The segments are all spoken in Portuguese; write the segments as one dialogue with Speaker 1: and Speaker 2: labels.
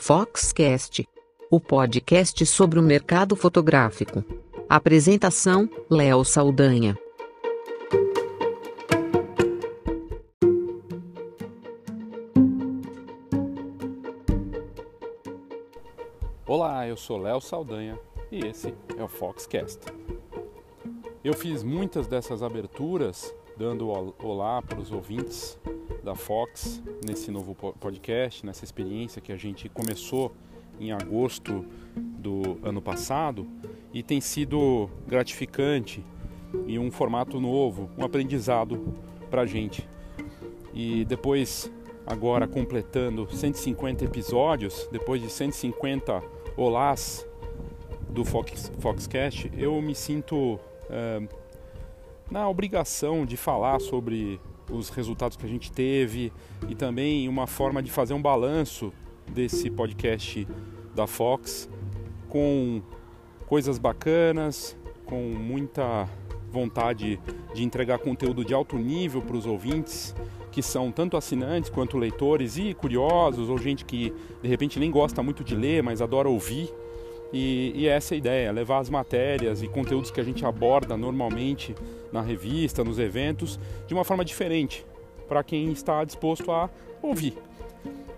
Speaker 1: Foxcast, o podcast sobre o mercado fotográfico. Apresentação: Léo Saldanha.
Speaker 2: Olá, eu sou Léo Saldanha e esse é o Foxcast. Eu fiz muitas dessas aberturas dando olá para os ouvintes da Fox nesse novo podcast, nessa experiência que a gente começou em agosto do ano passado e tem sido gratificante e um formato novo, um aprendizado para a gente. E depois, agora completando 150 episódios, depois de 150 olás do Fox, Foxcast, eu me sinto é, na obrigação de falar sobre os resultados que a gente teve e também uma forma de fazer um balanço desse podcast da Fox com coisas bacanas, com muita vontade de entregar conteúdo de alto nível para os ouvintes, que são tanto assinantes quanto leitores e curiosos, ou gente que de repente nem gosta muito de ler, mas adora ouvir. E, e essa é a ideia, levar as matérias e conteúdos que a gente aborda normalmente na revista, nos eventos, de uma forma diferente, para quem está disposto a ouvir.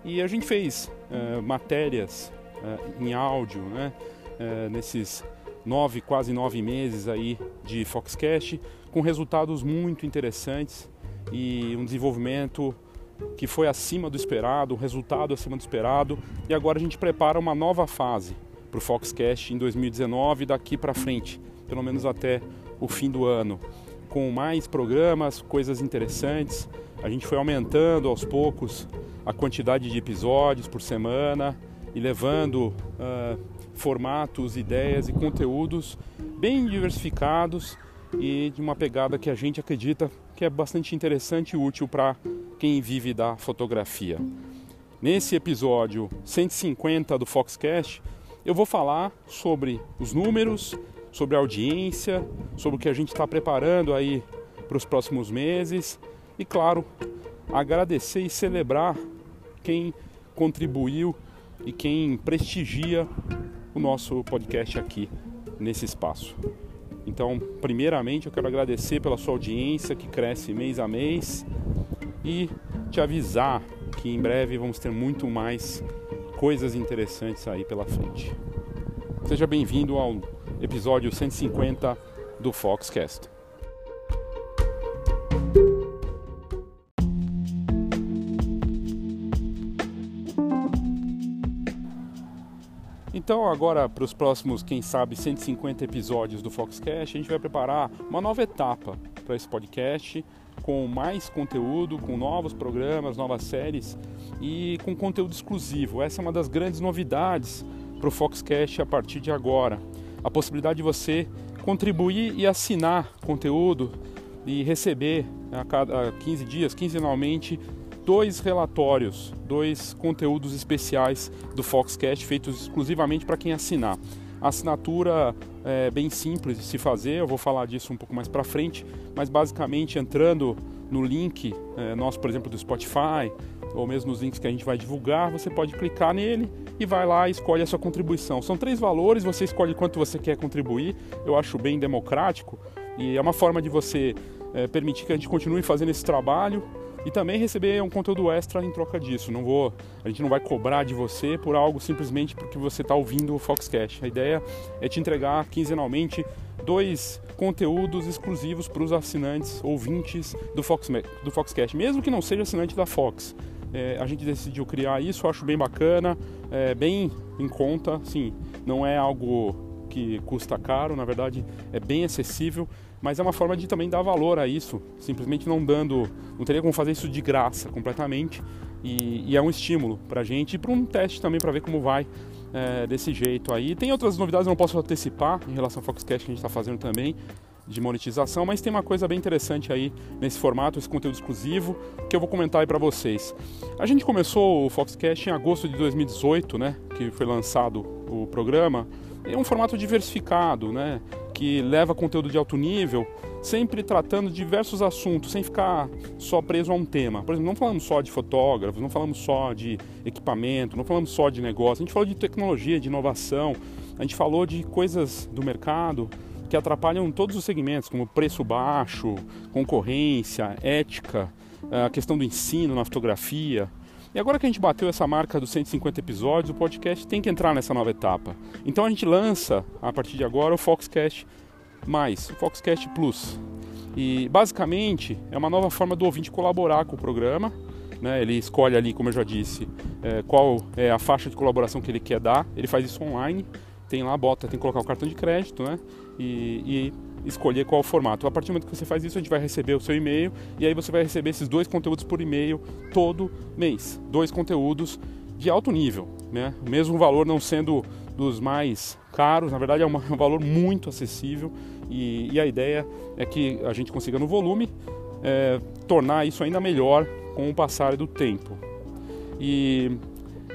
Speaker 2: E a gente fez uh, matérias uh, em áudio, né, uh, nesses nove, quase nove meses aí de Foxcast, com resultados muito interessantes e um desenvolvimento que foi acima do esperado, um resultado acima do esperado, e agora a gente prepara uma nova fase para o Foxcast em 2019 daqui para frente, pelo menos até o fim do ano, com mais programas, coisas interessantes. A gente foi aumentando aos poucos a quantidade de episódios por semana e levando uh, formatos, ideias e conteúdos bem diversificados e de uma pegada que a gente acredita que é bastante interessante e útil para quem vive da fotografia. Nesse episódio 150 do Foxcast, eu vou falar sobre os números, sobre a audiência, sobre o que a gente está preparando aí para os próximos meses e, claro, agradecer e celebrar quem contribuiu e quem prestigia o nosso podcast aqui nesse espaço. Então, primeiramente, eu quero agradecer pela sua audiência que cresce mês a mês e te avisar que em breve vamos ter muito mais coisas interessantes aí pela frente. Seja bem-vindo ao episódio 150 do Foxcast. Então, agora para os próximos, quem sabe, 150 episódios do Foxcast, a gente vai preparar uma nova etapa para esse podcast com mais conteúdo, com novos programas, novas séries e com conteúdo exclusivo. Essa é uma das grandes novidades para o Foxcast a partir de agora. A possibilidade de você contribuir e assinar conteúdo e receber a cada 15 dias, quinzenalmente, dois relatórios, dois conteúdos especiais do Foxcast feitos exclusivamente para quem assinar. Assinatura é bem simples de se fazer, eu vou falar disso um pouco mais para frente, mas basicamente entrando no link é, nosso, por exemplo, do Spotify, ou mesmo nos links que a gente vai divulgar, você pode clicar nele e vai lá e escolhe a sua contribuição. São três valores, você escolhe quanto você quer contribuir, eu acho bem democrático e é uma forma de você é, permitir que a gente continue fazendo esse trabalho e também receber um conteúdo extra em troca disso. Não vou, a gente não vai cobrar de você por algo simplesmente porque você está ouvindo o Foxcast. A ideia é te entregar quinzenalmente dois conteúdos exclusivos para os assinantes, ouvintes do, Fox, do Foxcast, mesmo que não seja assinante da Fox. É, a gente decidiu criar isso, acho bem bacana, é, bem em conta, sim, não é algo que custa caro, na verdade é bem acessível mas é uma forma de também dar valor a isso, simplesmente não dando, não teria como fazer isso de graça completamente e, e é um estímulo para a gente e para um teste também para ver como vai é, desse jeito aí. Tem outras novidades, eu não posso antecipar em relação ao Foxcast que a gente está fazendo também de monetização, mas tem uma coisa bem interessante aí nesse formato, esse conteúdo exclusivo que eu vou comentar aí para vocês. A gente começou o Foxcast em agosto de 2018, né, que foi lançado o programa é um formato diversificado, né? que leva conteúdo de alto nível, sempre tratando diversos assuntos, sem ficar só preso a um tema. Por exemplo, não falamos só de fotógrafos, não falamos só de equipamento, não falamos só de negócio, a gente falou de tecnologia, de inovação, a gente falou de coisas do mercado que atrapalham todos os segmentos, como preço baixo, concorrência, ética, a questão do ensino na fotografia. E agora que a gente bateu essa marca dos 150 episódios, o podcast tem que entrar nessa nova etapa. Então a gente lança, a partir de agora, o Foxcast Mais, o Foxcast Plus. E basicamente é uma nova forma do ouvinte colaborar com o programa. Né? Ele escolhe ali, como eu já disse, é, qual é a faixa de colaboração que ele quer dar. Ele faz isso online. Tem lá, bota, tem que colocar o cartão de crédito, né? E, e escolher qual formato. A partir do momento que você faz isso, a gente vai receber o seu e-mail e aí você vai receber esses dois conteúdos por e-mail todo mês. Dois conteúdos de alto nível, né? O mesmo valor não sendo dos mais caros, na verdade é um valor muito acessível e, e a ideia é que a gente consiga no volume é, tornar isso ainda melhor com o passar do tempo. E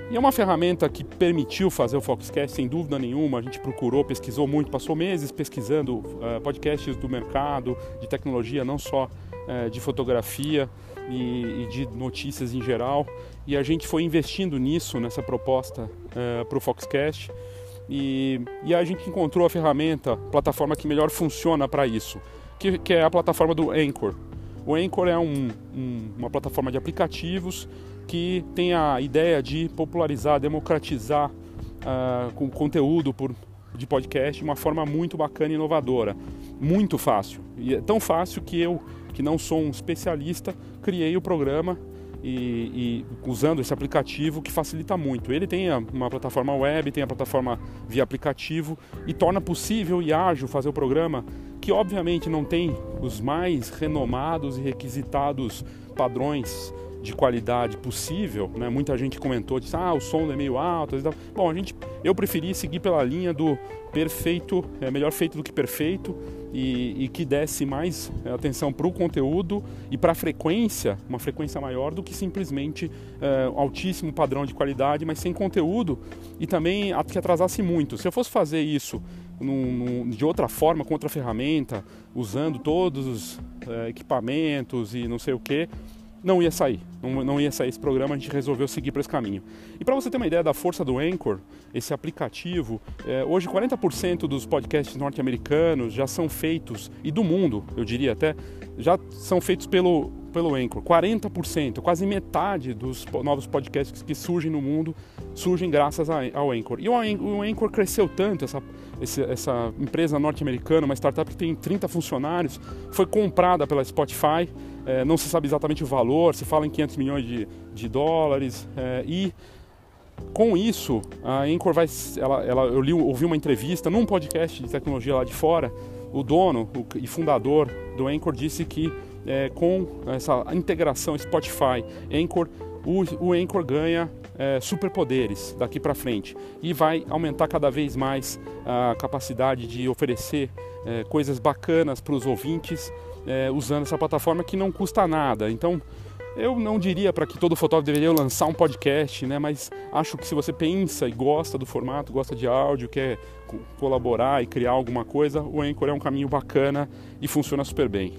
Speaker 2: e é uma ferramenta que permitiu fazer o Foxcast, sem dúvida nenhuma. A gente procurou, pesquisou muito, passou meses pesquisando uh, podcasts do mercado, de tecnologia, não só uh, de fotografia e, e, de notícias em geral. E a gente foi investindo nisso, nessa proposta uh, para o Foxcast. E, e, a gente encontrou a ferramenta, a plataforma que melhor funciona para isso, que, que, é a plataforma do Anchor. O Anchor é um, um, uma plataforma de aplicativos que tem a ideia de popularizar, democratizar uh, com conteúdo por, de podcast de uma forma muito bacana e inovadora. Muito fácil. E é tão fácil que eu, que não sou um especialista, criei o programa e, e, usando esse aplicativo que facilita muito. Ele tem uma plataforma web, tem a plataforma via aplicativo e torna possível e ágil fazer o programa que obviamente não tem os mais renomados e requisitados padrões de qualidade possível, né? Muita gente comentou, disse, ah, o som é meio alto. Bom, a gente, eu preferi seguir pela linha do perfeito, é melhor feito do que perfeito e, e que desse mais é, atenção para o conteúdo e para a frequência, uma frequência maior do que simplesmente é, altíssimo padrão de qualidade, mas sem conteúdo e também que atrasasse muito. Se eu fosse fazer isso num, num, de outra forma, com outra ferramenta, usando todos os é, equipamentos e não sei o que, não ia sair. Não, não ia sair esse programa, a gente resolveu seguir por esse caminho. E para você ter uma ideia da força do Anchor, esse aplicativo, é, hoje 40% dos podcasts norte-americanos já são feitos, e do mundo, eu diria até, já são feitos pelo, pelo Anchor. 40%, quase metade dos novos podcasts que surgem no mundo surgem graças ao Anchor. E o Anchor cresceu tanto, essa, essa empresa norte-americana, uma startup que tem 30 funcionários, foi comprada pela Spotify, é, não se sabe exatamente o valor, se fala em 500 milhões de, de dólares, é, e com isso, a Anchor vai. Ela, ela, eu li, ouvi uma entrevista num podcast de tecnologia lá de fora. O dono o, e fundador do Anchor disse que é, com essa integração Spotify, Anchor, o, o Anchor ganha é, superpoderes daqui para frente e vai aumentar cada vez mais a capacidade de oferecer é, coisas bacanas para os ouvintes é, usando essa plataforma que não custa nada. Então, eu não diria para que todo fotógrafo deveria lançar um podcast, né? Mas acho que se você pensa e gosta do formato, gosta de áudio, quer colaborar e criar alguma coisa, o Anchor é um caminho bacana e funciona super bem.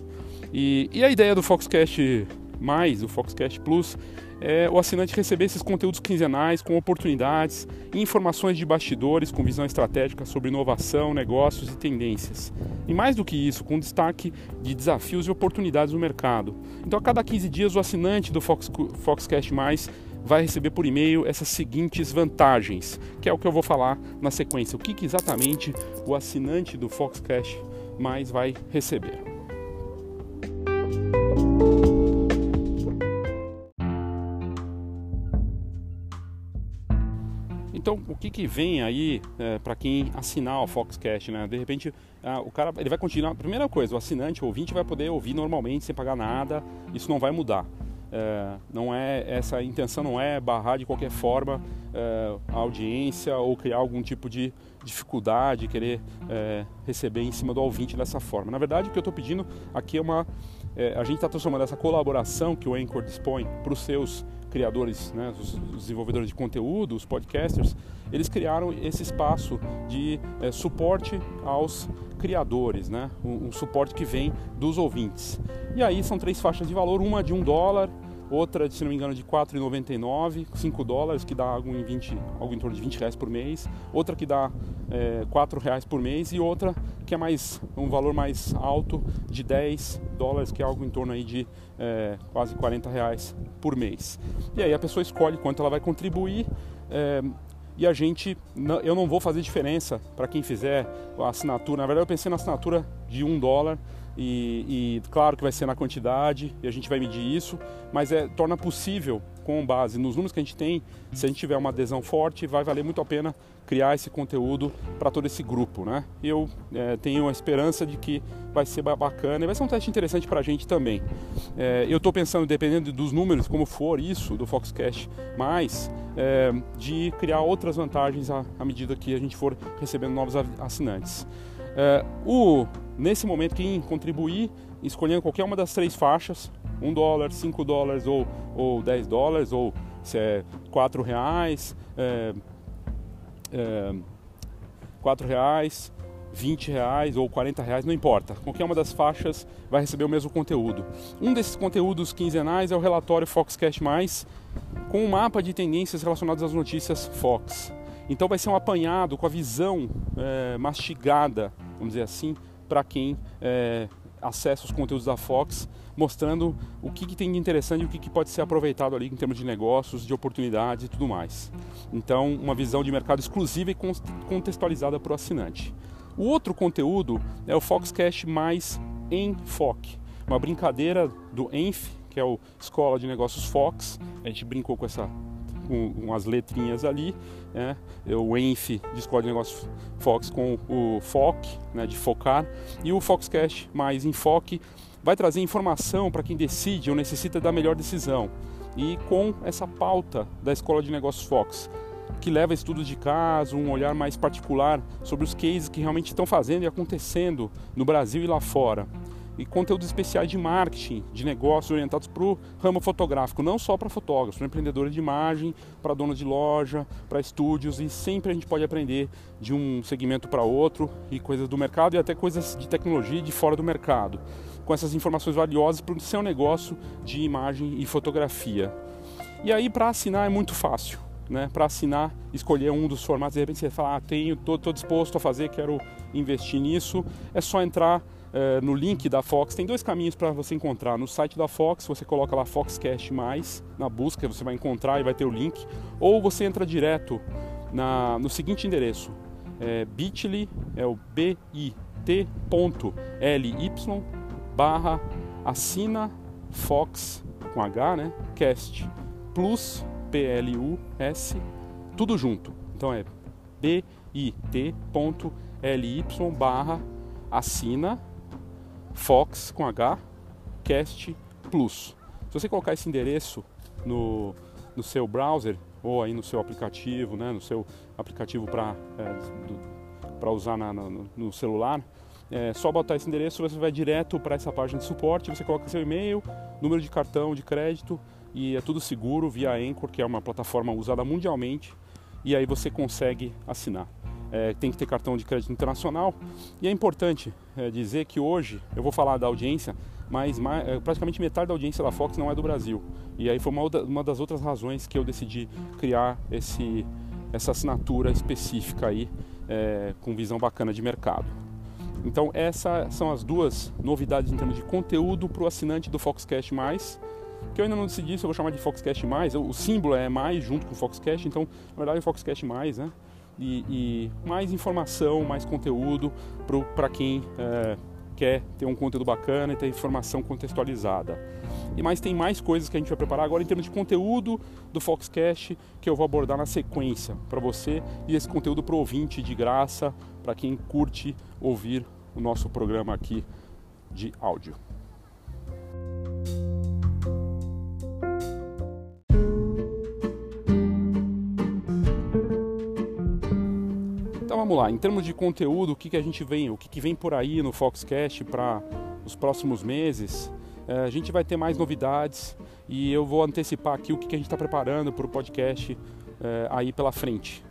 Speaker 2: E, e a ideia do Foxcast mais, o Foxcast Plus, é o assinante receber esses conteúdos quinzenais com oportunidades informações de bastidores com visão estratégica sobre inovação, negócios e tendências. E mais do que isso, com destaque de desafios e oportunidades no mercado. Então, a cada 15 dias, o assinante do Fox, Foxcast Mais vai receber por e-mail essas seguintes vantagens, que é o que eu vou falar na sequência. O que, que exatamente o assinante do Foxcast Mais vai receber. Então, o que, que vem aí é, para quem assinar o Foxcast, né? De repente, ah, o cara ele vai continuar. Primeira coisa, o assinante, o ouvinte vai poder ouvir normalmente sem pagar nada. Isso não vai mudar. É, não é essa intenção não é barrar de qualquer forma é, a audiência ou criar algum tipo de dificuldade, querer é, receber em cima do ouvinte dessa forma. Na verdade, o que eu estou pedindo aqui é uma. É, a gente está transformando essa colaboração que o Anchor dispõe para os seus criadores, né, os, desenvolvedores de conteúdo, os podcasters, eles criaram esse espaço de é, suporte aos criadores, né, um, um, suporte que vem dos ouvintes. E aí são três faixas de valor, uma de um dólar, outra, se não me engano, de R$ 4,99, 5 dólares, que dá algo em, 20, algo em torno de 20 reais por mês, outra que dá é, 4 reais por mês e outra que é mais um valor mais alto de 10 dólares, que é algo em torno aí de é, quase 40 reais por mês. E aí a pessoa escolhe quanto ela vai contribuir. É, e a gente, eu não vou fazer diferença para quem fizer a assinatura. Na verdade, eu pensei na assinatura de um dólar e, e, claro que vai ser na quantidade e a gente vai medir isso, mas é, torna possível, com base nos números que a gente tem, se a gente tiver uma adesão forte, vai valer muito a pena criar esse conteúdo para todo esse grupo. Né? Eu é, tenho a esperança de que vai ser bacana e vai ser um teste interessante para a gente também. É, eu estou pensando, dependendo dos números, como for isso do Foxcast, mais é, de criar outras vantagens à, à medida que a gente for recebendo novos assinantes. É, o, nesse momento, quem contribuir, escolhendo qualquer uma das três faixas, 1 dólar, 5 dólares ou, ou 10 dólares, ou se é 4 reais, é, é, 4 reais, 20 reais ou 40 reais, não importa. Qualquer uma das faixas vai receber o mesmo conteúdo. Um desses conteúdos quinzenais é o relatório Foxcast+, com um mapa de tendências relacionadas às notícias Fox. Então vai ser um apanhado com a visão é, mastigada vamos dizer assim, para quem é, acessa os conteúdos da Fox, mostrando o que, que tem de interessante e o que, que, pode ser aproveitado ali em termos de negócios, de oportunidades e tudo mais. Então, uma visão de mercado exclusiva e contextualizada para o assinante. O outro conteúdo é o Foxcast mais Enfoque, uma brincadeira do Enf, que é o Escola de Negócios Fox. A gente brincou com essa com umas letrinhas ali, né? o ENF de Negócios Fox com o FOC, né, de focar, e o Foxcast mais enfoque vai trazer informação para quem decide ou necessita da melhor decisão. E com essa pauta da Escola de Negócios Fox, que leva estudos de caso, um olhar mais particular sobre os cases que realmente estão fazendo e acontecendo no Brasil e lá fora e conteúdos especiais de marketing, de negócios orientados para o ramo fotográfico, não só para fotógrafos, para empreendedores de imagem, para donos de loja, para estúdios e sempre a gente pode aprender de um segmento para outro e coisas do mercado e até coisas de tecnologia de fora do mercado, com essas informações valiosas para o seu negócio de imagem e fotografia. E aí para assinar é muito fácil. Né, para assinar, escolher um dos formatos, de repente você fala, ah, tenho, estou disposto a fazer, quero investir nisso, é só entrar é, no link da Fox. Tem dois caminhos para você encontrar. No site da Fox, você coloca lá Foxcast mais na busca, você vai encontrar e vai ter o link. Ou você entra direto na, no seguinte endereço: é, bit.ly, é o bit.ly barra assina Fox com H, né? Cast plus P-L-U-S, tudo junto. Então é bit.ly barra assina Fox com H Cast Plus. Se você colocar esse endereço no, no seu browser ou aí no seu aplicativo, né, no seu aplicativo para é, para usar na, no, no celular, é só botar esse endereço, você vai direto para essa página de suporte, você coloca seu e-mail, número de cartão de crédito e é tudo seguro via Anchor, que é uma plataforma usada mundialmente, e aí você consegue assinar é, tem que ter cartão de crédito internacional. E é importante é, dizer que hoje, eu vou falar da audiência, mas mais, é, praticamente metade da audiência da Fox não é do Brasil. E aí foi uma, uma das outras razões que eu decidi criar esse, essa assinatura específica aí, é, com visão bacana de mercado. Então essas são as duas novidades em termos de conteúdo para o assinante do Foxcast+, que eu ainda não decidi se eu vou chamar de Foxcast+, o símbolo é mais junto com o Foxcast, então na verdade é Foxcast+, né? E, e mais informação, mais conteúdo para quem é, quer ter um conteúdo bacana e ter informação contextualizada. E mais tem mais coisas que a gente vai preparar agora em termos de conteúdo do Foxcast que eu vou abordar na sequência para você e esse conteúdo para ouvinte de graça, para quem curte ouvir o nosso programa aqui de áudio. Vamos lá, em termos de conteúdo, o que, que a gente vem, o que, que vem por aí no Foxcast para os próximos meses? É, a gente vai ter mais novidades. e eu vou antecipar aqui o que a gente está preparando para o podcast é, aí pela frente.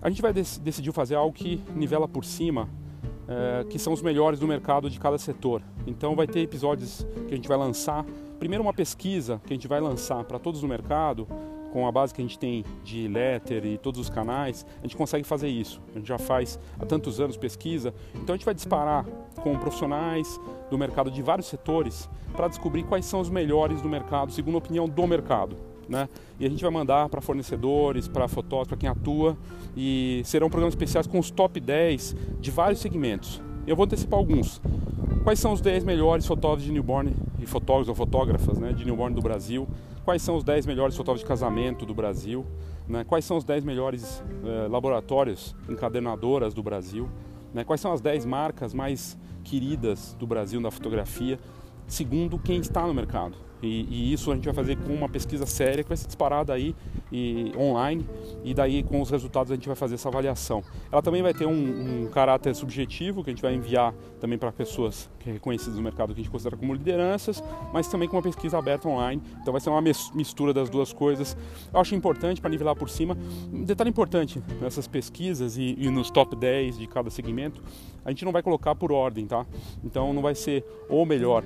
Speaker 2: A gente vai dec decidir fazer algo que nivela por cima, é, que são os melhores do mercado de cada setor. Então vai ter episódios que a gente vai lançar. Primeiro uma pesquisa que a gente vai lançar para todos no mercado, com a base que a gente tem de letter e todos os canais, a gente consegue fazer isso. A gente já faz há tantos anos pesquisa, então a gente vai disparar com profissionais do mercado de vários setores para descobrir quais são os melhores do mercado, segundo a opinião do mercado. Né? E a gente vai mandar para fornecedores, para fotógrafos, para quem atua, e serão programas especiais com os top 10 de vários segmentos. Eu vou antecipar alguns. Quais são os 10 melhores fotógrafos de newborn e fotógrafos ou fotógrafas né, de newborn do Brasil? Quais são os 10 melhores fotógrafos de casamento do Brasil? Né? Quais são os 10 melhores eh, laboratórios encadernadoras do Brasil? Né? Quais são as 10 marcas mais queridas do Brasil na fotografia? Segundo quem está no mercado. E, e, isso a gente vai fazer com uma pesquisa séria que vai ser disparada aí e, online e daí com os resultados a gente vai fazer essa avaliação. Ela também vai ter um, um caráter subjetivo que a gente vai enviar também para pessoas reconhecidas no mercado que a gente considera como lideranças, mas também com uma pesquisa aberta online. Então vai ser uma mistura das duas coisas. Eu acho importante para nivelar por cima. Um detalhe importante nessas pesquisas e, e nos top 10 de cada segmento, a gente não vai colocar por ordem, tá? Então não vai ser o melhor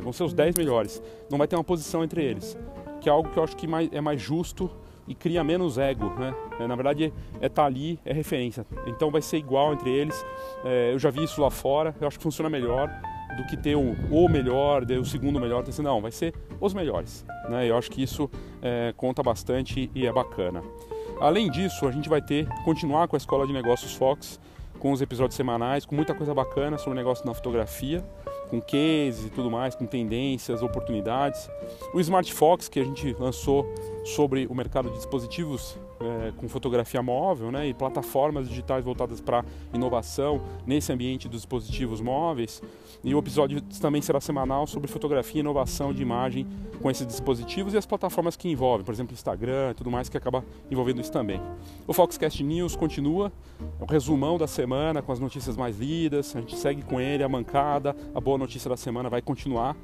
Speaker 2: Vão ser os 10 melhores. Não vai ter uma posição entre eles. Que é algo que eu acho que é mais justo e cria menos ego, né? É, na verdade, é estar tá ali, é referência. Então vai ser igual entre eles. É, eu já vi isso lá fora, eu acho que funciona melhor do que ter o, o melhor, o segundo melhor. Então, não, vai ser os melhores. Né? Eu acho que isso é, conta bastante e é bacana. Além disso, a gente vai ter, continuar com a Escola de Negócios Fox, com os episódios semanais, com muita coisa bacana sobre negócio na fotografia com cases e tudo mais, com tendências, oportunidades. O Smart Fox, que a gente lançou sobre o mercado de dispositivos é, com fotografia móvel né, e plataformas digitais voltadas para inovação nesse ambiente dos dispositivos móveis. E o episódio também será semanal sobre fotografia e inovação de imagem com esses dispositivos e as plataformas que envolvem, por exemplo, Instagram e tudo mais, que acaba envolvendo isso também. O Foxcast News continua, é o resumão da semana com as notícias mais lidas, a gente segue com ele, a mancada, a boa notícia da semana vai continuar.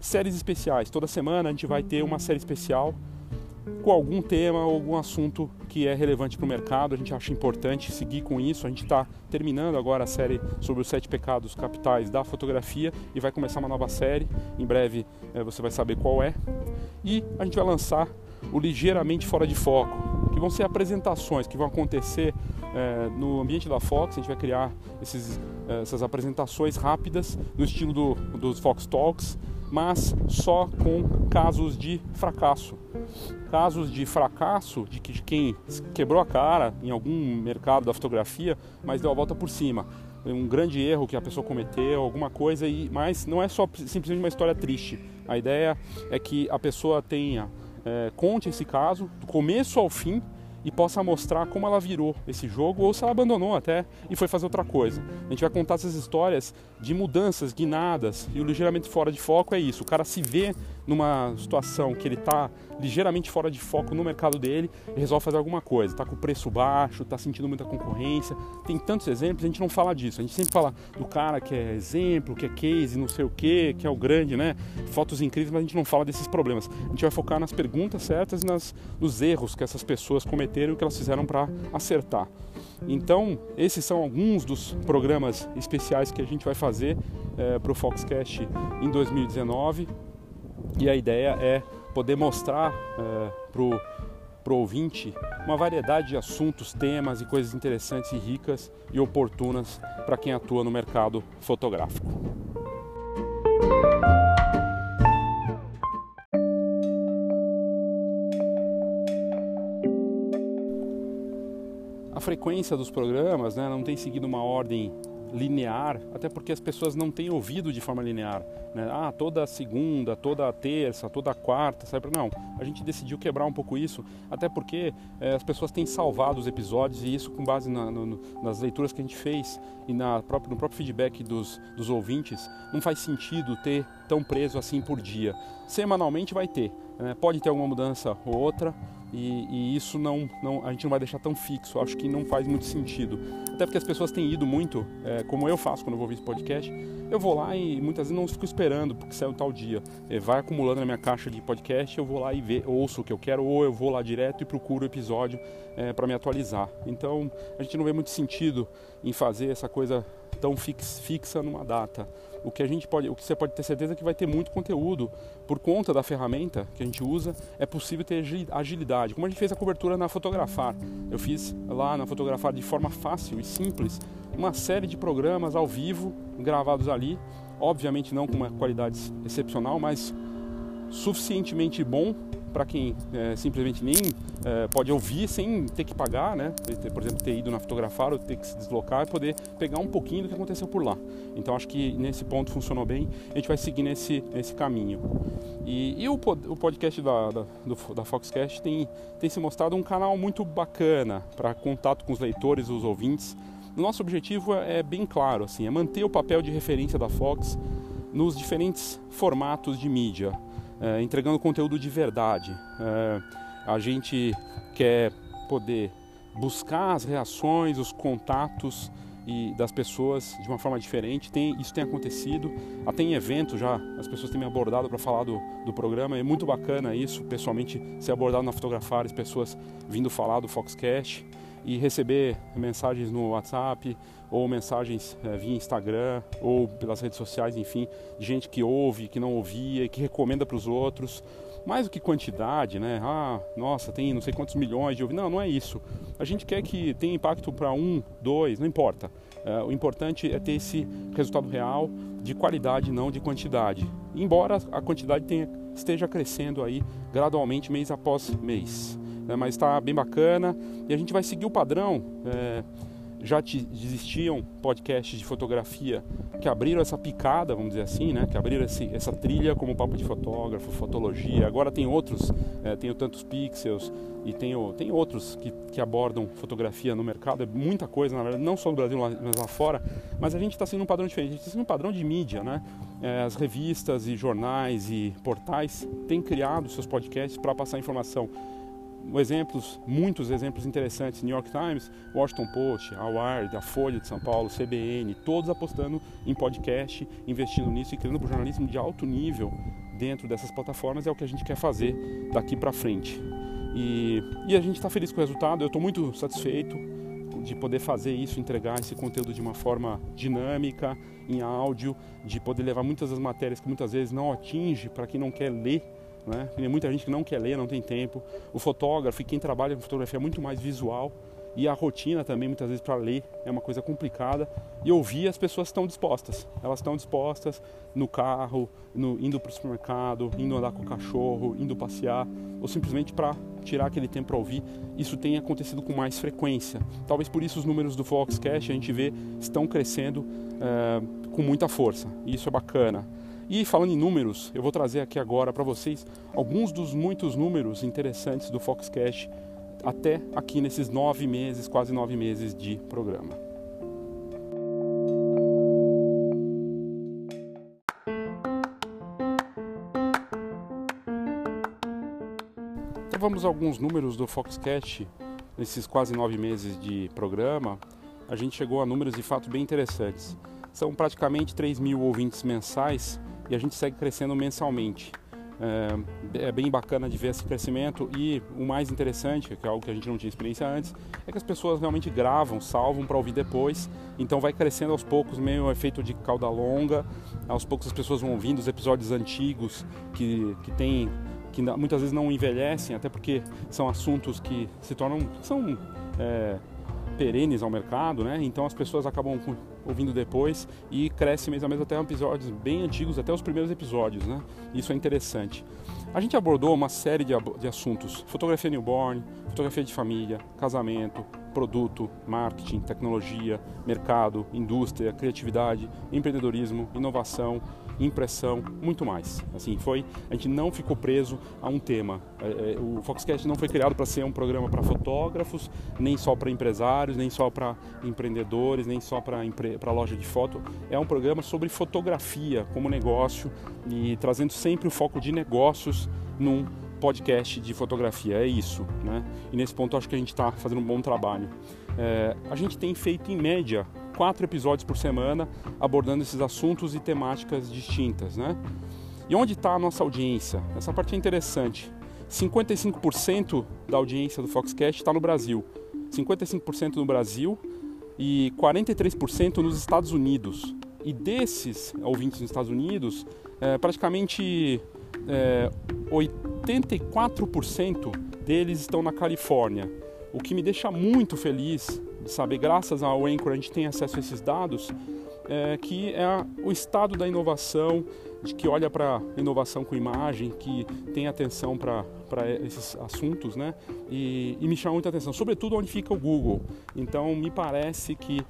Speaker 2: Séries especiais, toda semana a gente vai ter uma série especial com algum tema ou algum assunto que é relevante para o mercado. A gente acha importante seguir com isso. A gente está terminando agora a série sobre os sete pecados capitais da fotografia e vai começar uma nova série. Em breve é, você vai saber qual é. E a gente vai lançar o Ligeiramente Fora de Foco, que vão ser apresentações que vão acontecer é, no ambiente da Fox. A gente vai criar esses, essas apresentações rápidas no estilo do, dos Fox Talks mas só com casos de fracasso. Casos de fracasso de, que, quem quebrou a cara em algum mercado da fotografia, mas deu a volta por cima. Um grande erro que a pessoa cometeu, alguma coisa, e mas não é só simplesmente uma história triste. A ideia é que a pessoa tenha, é, conte esse caso do começo ao fim e possa mostrar como ela virou esse jogo ou se ela abandonou até e foi fazer outra coisa. A gente vai contar essas histórias de mudanças, guinadas e o ligeiramente fora de foco é isso. O cara se vê numa situação que ele está ligeiramente fora de foco no mercado dele e resolve fazer alguma coisa. Está com o preço baixo, está sentindo muita concorrência. Tem tantos exemplos, a gente não fala disso. A gente sempre fala do cara que é exemplo, que é case, não sei o que, que é o grande, né? Fotos incríveis, mas a gente não fala desses problemas. A gente vai focar nas perguntas certas e nas, nos erros que essas pessoas cometeram e o que elas fizeram para acertar. Então, esses são alguns dos programas especiais que a gente vai fazer é, para o Foxcast em 2019. E a ideia é poder mostrar é, para o ouvinte uma variedade de assuntos, temas e coisas interessantes e ricas e oportunas para quem atua no mercado fotográfico. A frequência dos programas né, não tem seguido uma ordem linear, até porque as pessoas não têm ouvido de forma linear. Né? Ah, toda segunda, toda terça, toda quarta, sabe? Não, a gente decidiu quebrar um pouco isso, até porque é, as pessoas têm salvado os episódios e isso com base na, no, nas leituras que a gente fez e na própria, no próprio feedback dos, dos ouvintes, não faz sentido ter tão preso assim por dia. Semanalmente vai ter, né? pode ter alguma mudança ou outra, e, e, isso não, não, a gente não vai deixar tão fixo. Acho que não faz muito sentido. Até porque as pessoas têm ido muito, é, como eu faço quando eu vou ouvir esse podcast, eu vou lá e muitas vezes não fico esperando porque saiu tal dia. É, vai acumulando na minha caixa de podcast, eu vou lá e ver, ouço o que eu quero, ou eu vou lá direto e procuro o episódio é, para me atualizar. Então a gente não vê muito sentido em fazer essa coisa tão fix, fixa numa data. O que a gente pode, o que você pode ter certeza é que vai ter muito conteúdo por conta da ferramenta que a gente usa. É possível ter agilidade, como a gente fez a cobertura na Fotografar. Eu fiz lá na Fotografar de forma fácil e simples uma série de programas ao vivo gravados ali, obviamente não com uma qualidade excepcional, mas suficientemente bom para quem é, simplesmente nem é, pode ouvir sem ter que pagar, né? Por exemplo, ter ido na fotografar ou ter que se deslocar e poder pegar um pouquinho do que aconteceu por lá. Então acho que nesse ponto funcionou bem. A gente vai seguir nesse, nesse caminho. E, e o, o podcast da, da, do, da Foxcast tem, tem se mostrado um canal muito bacana para contato com os leitores, os ouvintes. Nosso objetivo é bem claro, assim, é manter o papel de referência da Fox nos diferentes formatos de mídia é, entregando conteúdo de verdade. É, a gente quer poder buscar as reações, os contatos e das pessoas de uma forma diferente. Tem, isso tem acontecido, até em eventos já as pessoas têm me abordado para falar do, do programa. É muito bacana isso, pessoalmente ser abordado na Fotografar, as pessoas vindo falar do Foxcast e receber mensagens no WhatsApp ou mensagens é, via Instagram ou pelas redes sociais, enfim, de gente que ouve, que não ouvia e que recomenda para os outros. Mais do que quantidade, né? Ah, nossa, tem não sei quantos milhões de ouvintes. Não, não é isso. A gente quer que tenha impacto para um, dois, não importa. É, o importante é ter esse resultado real de qualidade, não de quantidade. Embora a quantidade tenha, esteja crescendo aí gradualmente mês após mês né, mas está bem bacana e a gente vai seguir o padrão. É, já existiam podcasts de fotografia que abriram essa picada, vamos dizer assim, né? que abriram esse, essa trilha como Papo de Fotógrafo, Fotologia. Agora tem outros, é, Tantos Pixels e tem, o, tem outros que, que abordam fotografia no mercado. É muita coisa, na verdade, não só no Brasil, mas lá fora. Mas a gente está sendo um padrão diferente, a gente está sendo um padrão de mídia. Né? É, as revistas e jornais e portais têm criado seus podcasts para passar informação exemplos, muitos exemplos interessantes, New York Times, Washington Post, a Wired, a Folha de São Paulo, CBN, todos apostando em podcast, investindo nisso e criando um jornalismo de alto nível dentro dessas plataformas. É o que a gente quer fazer daqui para frente. E, e, a gente está feliz com o resultado, eu estou muito satisfeito de poder fazer isso, entregar esse conteúdo de uma forma dinâmica, em áudio, de poder levar muitas das matérias que muitas vezes não atinge para quem não quer ler né? Tem muita gente que não quer ler, não tem tempo. O fotógrafo e quem trabalha com fotografia é muito mais visual. E a rotina também muitas vezes para ler é uma coisa complicada. E ouvir as pessoas estão dispostas. Elas estão dispostas no carro no, indo para o supermercado indo andar com o cachorro indo passear ou simplesmente para tirar aquele tempo para ouvir. Isso tem acontecido com mais frequência. Talvez por isso os números do Foxcast a gente vê estão crescendo é, com muita força. E isso é bacana e falando em números, eu vou trazer aqui agora para vocês alguns dos muitos números interessantes do Foxcast até aqui nesses nove meses, quase nove meses de programa. Então vamos a alguns números do Foxcast nesses quase nove meses de programa. A gente chegou a números de fato bem interessantes. São praticamente 3 mil ouvintes mensais e a gente segue crescendo mensalmente. É, é, bem bacana de ver esse crescimento e o mais interessante, que é algo que a gente não tinha experiência antes, é que as pessoas realmente gravam, salvam para ouvir depois, então vai crescendo aos poucos, meio efeito de cauda longa, aos poucos as pessoas vão ouvindo os episódios antigos que, que tem que muitas vezes não envelhecem, até porque são assuntos que se tornam são é, perenes ao mercado, né? Então as pessoas acabam ouvindo depois e cresce mês a mês até episódios bem antigos, até os primeiros episódios, né? Isso é interessante. A gente abordou uma série de, de assuntos: fotografia newborn, fotografia de família, casamento, produto, marketing, tecnologia, mercado, indústria, criatividade, empreendedorismo, inovação, impressão, muito mais. Assim, foi, a gente não ficou preso a um tema. É, é, o Foxcast não foi criado para ser um programa para fotógrafos, nem só para empresários, nem só para empreendedores, nem só para para loja de foto. É um programa sobre fotografia como negócio e trazendo sempre o foco de negócios num podcast de fotografia. É isso, né? E nesse ponto acho que a gente está fazendo um bom trabalho. É, a gente tem feito em média quatro episódios por semana abordando esses assuntos e temáticas distintas, né? E onde está a nossa audiência? Essa parte é interessante. 55% da audiência do Foxcast está no Brasil. 55% no Brasil e 43% nos Estados Unidos. E desses ouvintes nos Estados Unidos, é, praticamente é, 84% deles estão na Califórnia. O que me deixa muito feliz de saber, graças ao Anchor, a gente tem acesso a esses dados, é, que é o estado da inovação, de que olha para inovação com imagem, que tem atenção para esses assuntos, né? E, e, me chama muita atenção, sobretudo onde fica o Google. Então, me parece que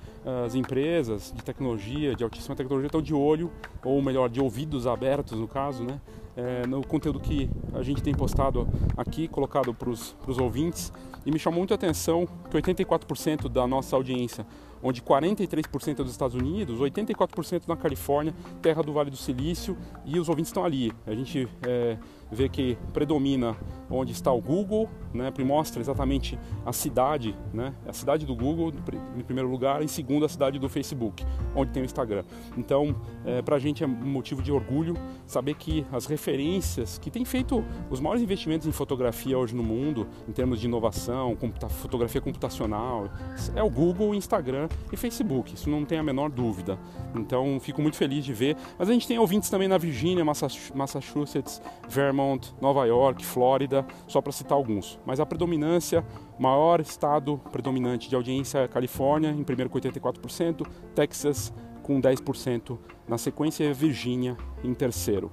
Speaker 2: as empresas de tecnologia, de altíssima tecnologia, estão de olho, ou melhor, de ouvidos abertos, no caso, né? É, no conteúdo que a gente tem postado aqui, colocado para os ouvintes, e me chamou muito a atenção que 84% da nossa audiência onde 43% é dos Estados Unidos, 84% na Califórnia, terra do Vale do Silício, e os ouvintes estão ali. A gente é, vê que predomina onde está o Google, né, mostra exatamente a cidade, né, a cidade do Google em primeiro lugar, em segundo a cidade do Facebook, onde tem o Instagram. Então, é, para a gente é motivo de orgulho saber que as referências que têm feito os maiores investimentos em fotografia hoje no mundo, em termos de inovação, computa fotografia computacional, é o Google, Instagram e Facebook. Isso não tem a menor dúvida. Então, fico muito feliz de ver. Mas a gente tem ouvintes também na Virgínia, Massachusetts, Vermont, Nova York, Flórida, só para citar alguns. Mas a predominância, maior estado predominante de audiência é a Califórnia, em primeiro com 84%, Texas com 10%, na sequência é Virgínia em terceiro.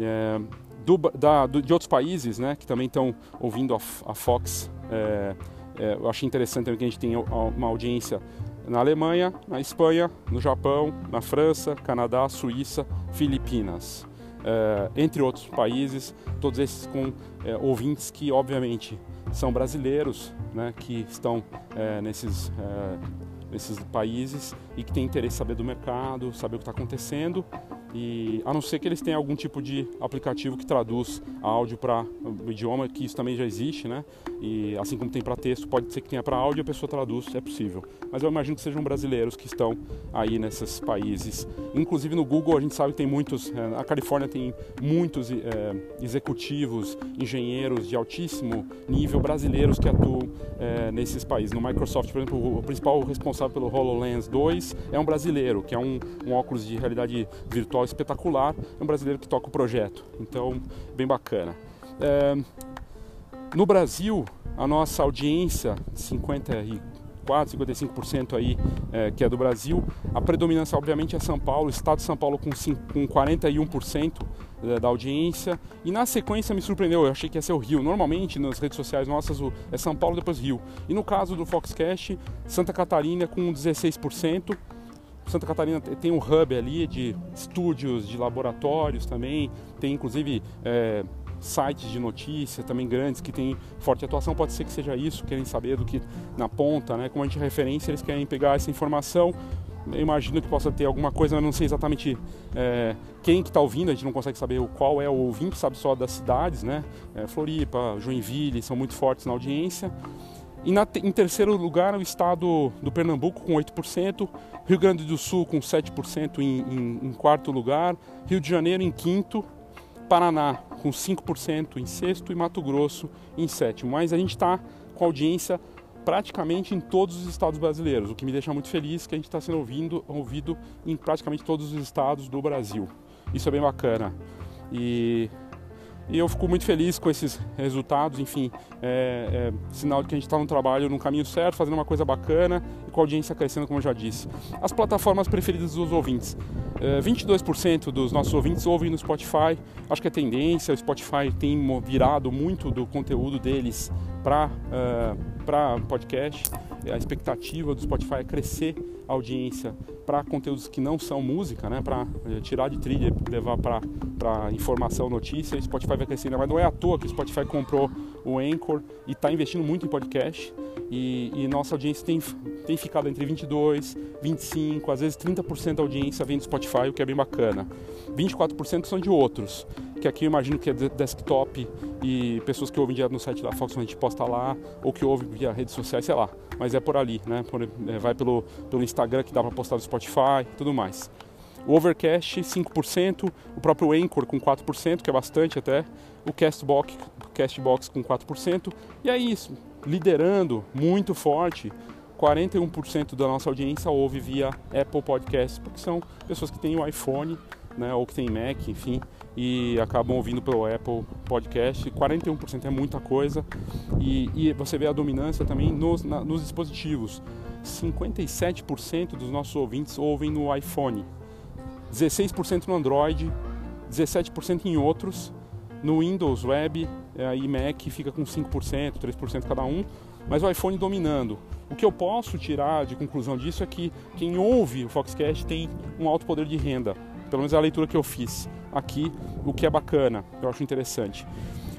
Speaker 2: É, do, da, do, de outros países né, que também estão ouvindo a, a Fox, é, é, eu achei interessante também que a gente tem uma audiência na Alemanha, na Espanha, no Japão, na França, Canadá, Suíça, Filipinas. É, entre outros países, todos esses com é, ouvintes que, obviamente, são brasileiros, né, que estão é, nesses, nesses países e que têm interesse em saber do mercado, saber o que está acontecendo e a não ser que eles tenham algum tipo de aplicativo que traduz áudio para idioma, que isso também já existe, né? E assim como tem para texto, pode ser que tenha para áudio a pessoa traduz, é possível. Mas eu imagino que sejam brasileiros que estão aí nesses países. Inclusive no Google a gente sabe que tem muitos, é, a Califórnia tem muitos é, executivos, engenheiros de altíssimo nível brasileiros que atuam é, nesses países. No Microsoft, por exemplo, o principal responsável pelo HoloLens 2 é um brasileiro, que é um, um óculos de realidade virtual espetacular, é um brasileiro que toca o projeto. Então, bem bacana. É, no Brasil, a nossa audiência, 54, 55% aí, é, que é do Brasil, a predominância obviamente é São Paulo, estado de São Paulo com, com 41% é, da audiência. E na sequência me surpreendeu, eu achei que ia ser o Rio. Normalmente nas redes sociais nossas é São Paulo depois Rio. E no caso do Foxcast, Santa Catarina com 16%. Santa Catarina tem um hub ali de estúdios, de laboratórios também, tem inclusive é, sites de notícia também grandes que têm forte atuação. Pode ser que seja isso, querem saber do que na ponta, né? Como a gente referência, eles querem pegar essa informação. Eu imagino que possa ter alguma coisa, mas não sei exatamente é, quem que está ouvindo, a gente não consegue saber qual é o ouvinte, sabe só das cidades, né? É, Floripa, Joinville são muito fortes na audiência. E na, em terceiro lugar, o estado do Pernambuco com 8%, Rio Grande do Sul com 7% em, em, em quarto lugar, Rio de Janeiro em quinto, Paraná com 5% em sexto e Mato Grosso em sétimo. Mas a gente está com audiência praticamente em todos os estados brasileiros, o que me deixa muito feliz que a gente está sendo ouvido, ouvido em praticamente todos os estados do Brasil. Isso é bem bacana. E e eu fico muito feliz com esses resultados, enfim, é, é sinal de que a gente está no trabalho no caminho certo, fazendo uma coisa bacana e com a audiência crescendo, como eu já disse. As plataformas preferidas dos ouvintes. É, 22% dos nossos ouvintes ouvem no Spotify, acho que é tendência, o Spotify tem virado muito do conteúdo deles para uh, podcast. A expectativa do Spotify é crescer audiência para conteúdos que não são música, né? Para eh, tirar de trilha levar para informação, notícia. Spotify vai crescendo, mas não é à toa que o Spotify comprou o Anchor e está investindo muito em podcast. E, e, nossa audiência tem, tem ficado entre 22, 25, às vezes 30% da audiência vem do Spotify, o que é bem bacana. 24% são de outros. Que aqui eu imagino que é desktop e pessoas que ouvem direto no site da Fox, a gente posta lá, ou que ouvem via redes sociais, sei lá, mas é por ali, né? Por, é, vai pelo, pelo Instagram que dá para postar no Spotify tudo mais. O Overcast 5%, o próprio Anchor com 4%, que é bastante até, o Castbox, Castbox com 4%, e é isso, liderando muito forte 41% da nossa audiência ouve via Apple Podcasts, porque são pessoas que têm o iPhone, né, ou que têm Mac, enfim, e acabam ouvindo pelo Apple Podcast. 41% é muita coisa. E, e, você vê a dominância também nos, na, nos dispositivos. 57% dos nossos ouvintes ouvem no iPhone, 16% no Android, 17% em outros. No Windows Web eh, e Mac fica com 5%, 3% cada um, mas o iPhone dominando. O que eu posso tirar de conclusão disso é que quem ouve o Foxcast tem um alto poder de renda. Pelo menos é a leitura que eu fiz aqui, o que é bacana, eu acho interessante.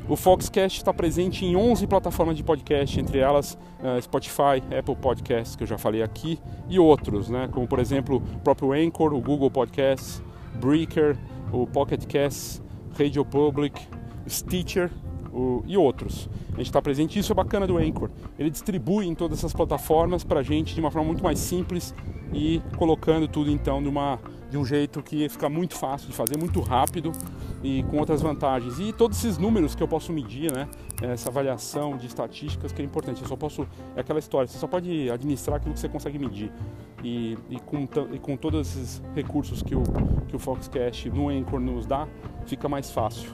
Speaker 2: O Foxcast está presente em 11 plataformas de podcast, entre elas uh, Spotify, Apple Podcasts, que eu já falei aqui, e outros, né? como por exemplo o próprio Anchor, o Google Podcasts, Breaker, o Pocket Casts, Radio Public, Stitcher o, e outros. A gente está presente, isso é bacana do Anchor. Ele distribui em todas essas plataformas para a gente de uma forma muito mais simples e colocando tudo então de, uma, de um jeito que fica muito fácil de fazer, muito rápido e com outras vantagens. E todos esses números que eu posso medir, né? essa avaliação de estatísticas que é importante. Eu só posso, é aquela história, você só pode administrar aquilo que você consegue medir. E, e, com, e com todos esses recursos que o, que o Foxcast no Anchor nos dá, fica mais fácil.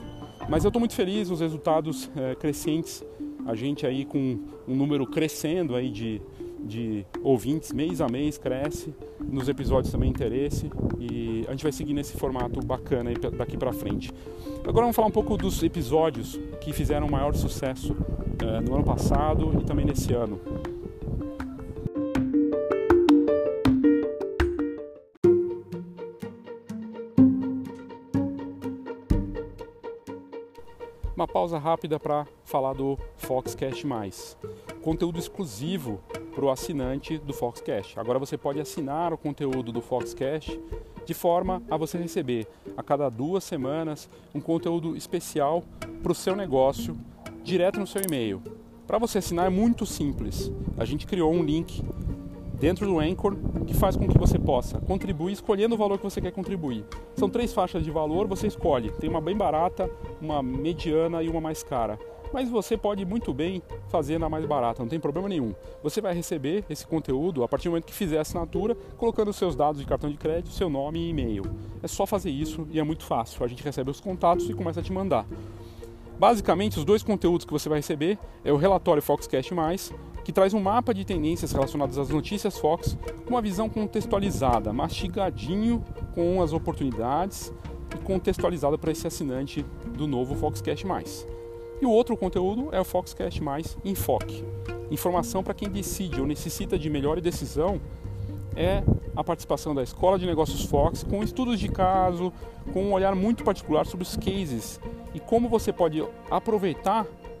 Speaker 2: Mas eu estou muito feliz, os resultados é, crescentes, a gente aí com um número crescendo aí de, de ouvintes, mês a mês cresce, nos episódios também interesse e a gente vai seguir nesse formato bacana daqui para frente. Agora vamos falar um pouco dos episódios que fizeram maior sucesso é, no ano passado e também nesse ano. Uma pausa rápida para falar do Foxcast Mais. Conteúdo exclusivo para o assinante do Foxcast. Agora você pode assinar o conteúdo do Foxcast de forma a você receber a cada duas semanas um conteúdo especial para o seu negócio direto no seu e-mail. Para você assinar é muito simples. A gente criou um link dentro do Anchor que faz com que você possa contribuir escolhendo o valor que você quer contribuir. São três faixas de valor, você escolhe. Tem uma bem barata, uma mediana e uma mais cara. Mas você pode muito bem fazer na mais barata, não tem problema nenhum. Você vai receber esse conteúdo a partir do momento que fizer a assinatura, colocando seus dados de cartão de crédito, seu nome e e-mail. É só fazer isso e é muito fácil. A gente recebe os contatos e começa a te mandar. Basicamente, os dois conteúdos que você vai receber é o relatório Foxcast+, que traz um mapa de tendências relacionadas às notícias Fox com uma visão contextualizada, mastigadinho com as oportunidades e contextualizada para esse assinante do novo Foxcast+. E o outro conteúdo é o Foxcast+, Enfoque. Informação para quem decide ou necessita de melhor decisão é a participação da Escola de Negócios Fox com estudos de caso, com um olhar muito particular sobre os cases e como você pode aproveitar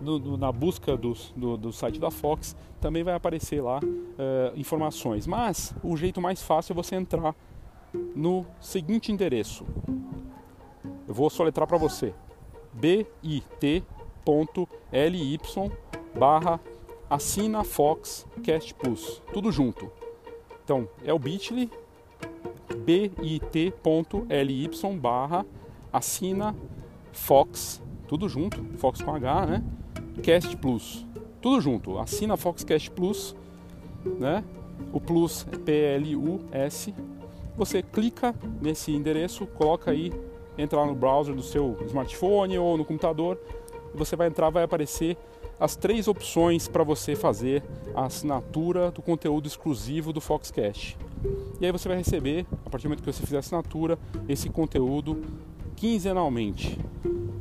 Speaker 2: no, no, na busca do, do, do, site da Fox, também vai aparecer lá uh, informações. Mas o jeito mais fácil é você entrar no seguinte endereço. Eu vou soletrar para você: bit.ly barra assina Fox Cast Plus, tudo junto. Então, é o bit.ly bit.ly barra assina Fox, tudo junto, Fox com H, né? Cast Plus, tudo junto. Assina Fox Cast Plus, né? O Plus é P-L-U-S. Você clica nesse endereço, coloca aí, entra lá no browser do seu smartphone ou no computador, você vai entrar, vai aparecer as três opções para você fazer a assinatura do conteúdo exclusivo do Foxcast. E aí você vai receber, a partir do momento que você fizer a assinatura, esse conteúdo quinzenalmente.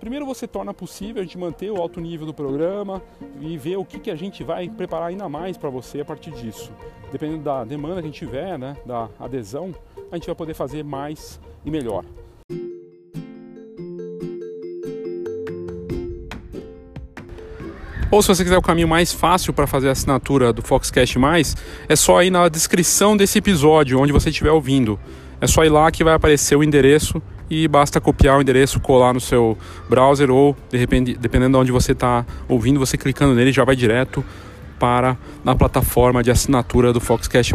Speaker 2: primeiro você torna possível a gente manter o alto nível do programa e ver o que, que a gente vai preparar ainda mais para você a partir disso. Dependendo da demanda que a gente tiver, né, da adesão, a gente vai poder fazer mais e melhor. Ou se você quiser o caminho mais fácil para fazer a assinatura do Foxcast+, é só ir na descrição desse episódio, onde você estiver ouvindo. É só ir lá que vai aparecer o endereço e basta copiar o endereço, colar no seu browser ou, de repente, dependendo de onde você está ouvindo, você clicando nele já vai direto para a plataforma de assinatura do Foxcast+.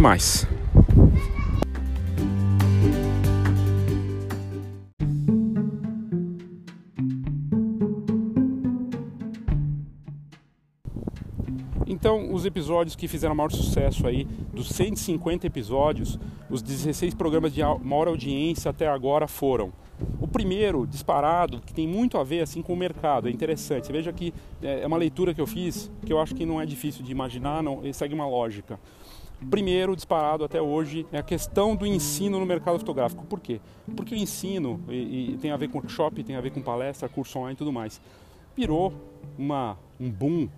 Speaker 2: Os episódios que fizeram maior sucesso aí, dos 150 episódios, os 16 programas de maior audiência até agora foram o primeiro, disparado, que tem muito a ver assim com o mercado, é interessante. Você veja que é, é uma leitura que eu fiz que eu acho que não é difícil de imaginar, não, segue uma lógica. Primeiro, disparado até hoje, é a questão do ensino no mercado fotográfico. Por quê? Porque o ensino e, e tem a ver com workshop, tem a ver com palestra, curso online e tudo mais virou uma, um boom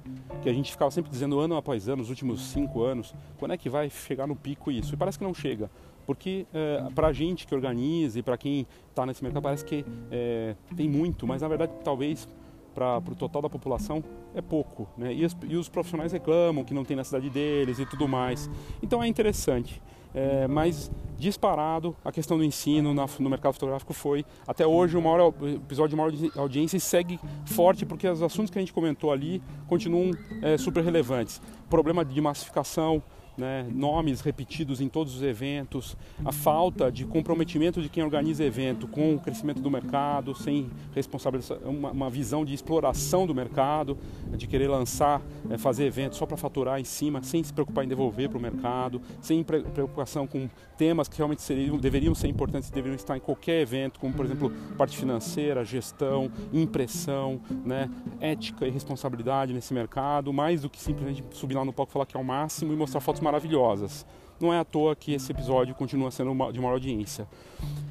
Speaker 2: que a gente ficava sempre dizendo ano após ano, nos últimos cinco anos, quando é que vai chegar no pico isso? E parece que não chega. Porque é, para a gente que organiza e para quem está nesse mercado parece que é, tem muito, mas na verdade talvez para o total da população é pouco. Né? E, os, e os profissionais reclamam que não tem na cidade deles e tudo mais. Então é interessante. É, mas disparado a questão do ensino na, no mercado fotográfico foi até hoje o maior episódio de maior audiência e segue forte porque os assuntos que a gente comentou ali continuam é, super relevantes. Problema de massificação, né, nomes repetidos em todos os eventos, a falta de comprometimento de quem organiza evento com o crescimento do mercado, sem responsabilidade, uma, uma visão de exploração do mercado, de querer lançar, é, fazer eventos só para faturar em cima, sem se preocupar em devolver para o mercado, sem preocupação com temas que realmente seriam, deveriam ser importantes, deveriam estar em qualquer evento, como por exemplo parte financeira, gestão, impressão, né, ética e responsabilidade nesse mercado, mais do que simplesmente subir lá no palco e falar que é o máximo e mostrar fotos maravilhosas. Não é à toa que esse episódio continua sendo de maior audiência.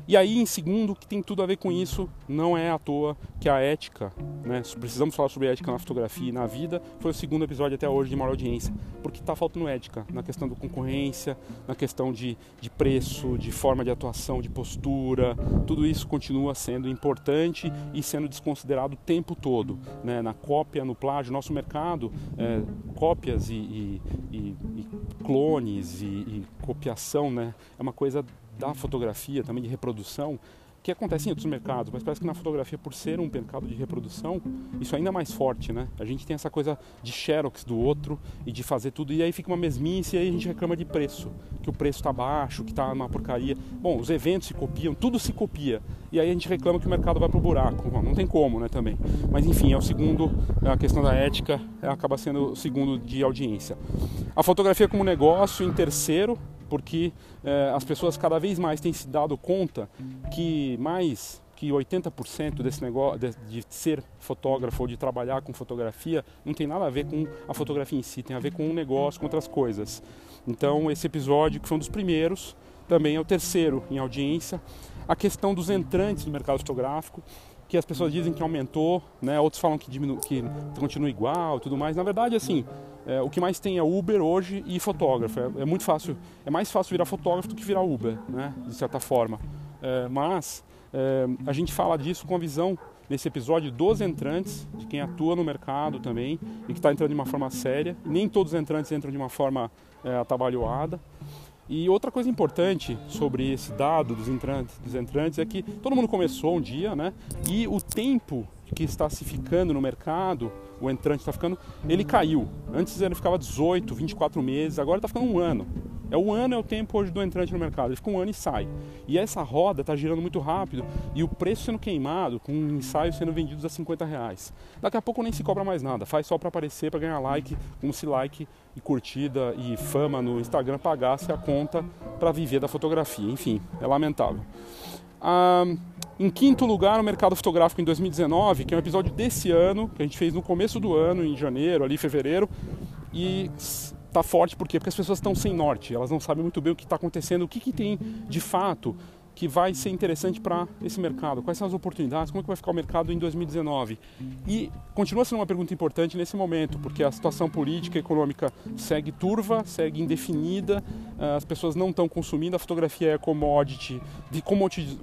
Speaker 2: E aí, em segundo, que tem tudo a ver com isso, não é à toa que a ética, né, precisamos falar sobre ética na fotografia e na vida, foi o segundo episódio até hoje de maior audiência, porque está faltando ética na questão da concorrência, na questão de, de preço, de forma de atuação, de postura, tudo isso continua sendo importante e sendo desconsiderado o tempo todo, né, na cópia, no plágio, nosso mercado, é, cópias e, e, e, e clones e, copiação, né, é uma coisa da fotografia, também de reprodução, que acontece em outros mercados, mas parece que na fotografia, por ser um mercado de reprodução, isso é ainda mais forte, né? A gente tem essa coisa de xerox do outro e de fazer tudo, e aí fica uma mesmice e aí a gente reclama de preço, que o preço está baixo, que está uma porcaria. Bom, os eventos se copiam, tudo se copia, e aí a gente reclama que o mercado vai pro buraco. Não tem como, né, também. Mas enfim, é o segundo, a questão da ética acaba sendo o segundo de audiência. A fotografia como negócio em terceiro, porque eh, as pessoas cada vez mais têm se dado conta que mais que 80% desse negócio de, de, ser fotógrafo ou de trabalhar com fotografia não tem nada a ver com a fotografia em si, tem a ver com um negócio, com outras coisas. Então esse episódio, que foi um dos primeiros, também é o terceiro em audiência. A questão dos entrantes no mercado fotográfico, que as pessoas dizem que aumentou, né? outros falam que, diminu que continua igual tudo mais. Na verdade, assim, é, o que mais tem é Uber hoje e fotógrafo. É, é, muito fácil, é mais fácil virar fotógrafo do que virar Uber, né? de certa forma. É, mas é, a gente fala disso com a visão nesse episódio dos entrantes, de quem atua no mercado também e que está entrando de uma forma séria. Nem todos os entrantes entram de uma forma é, atabalhoada. E outra coisa importante sobre esse dado dos entrantes, dos entrantes é que todo mundo começou um dia, né? E o tempo que está se ficando no mercado, o entrante está ficando, ele caiu. Antes ele ficava 18, 24 meses, agora está ficando um ano. É o ano é o tempo hoje do entrante no mercado. Ele fica um ano e sai. E essa roda está girando muito rápido e o preço sendo queimado, com ensaios sendo vendidos a 50 reais. Daqui a pouco nem se cobra mais nada, faz só para aparecer, para ganhar like, como se like e curtida e fama no Instagram pagasse a conta para viver da fotografia. Enfim, é lamentável. Ah, em quinto lugar, o mercado fotográfico em 2019, que é um episódio desse ano, que a gente fez no começo do ano, em janeiro, ali fevereiro, e está forte por quê? Porque as pessoas estão sem norte, elas não sabem muito bem o que está acontecendo, o que, que tem de fato que vai ser interessante para esse mercado? Quais são as oportunidades? Como é que vai ficar o mercado em 2019? E continua sendo uma pergunta importante nesse momento, porque a situação política e econômica segue turva, segue indefinida, as pessoas não estão consumindo, a fotografia é commodity, de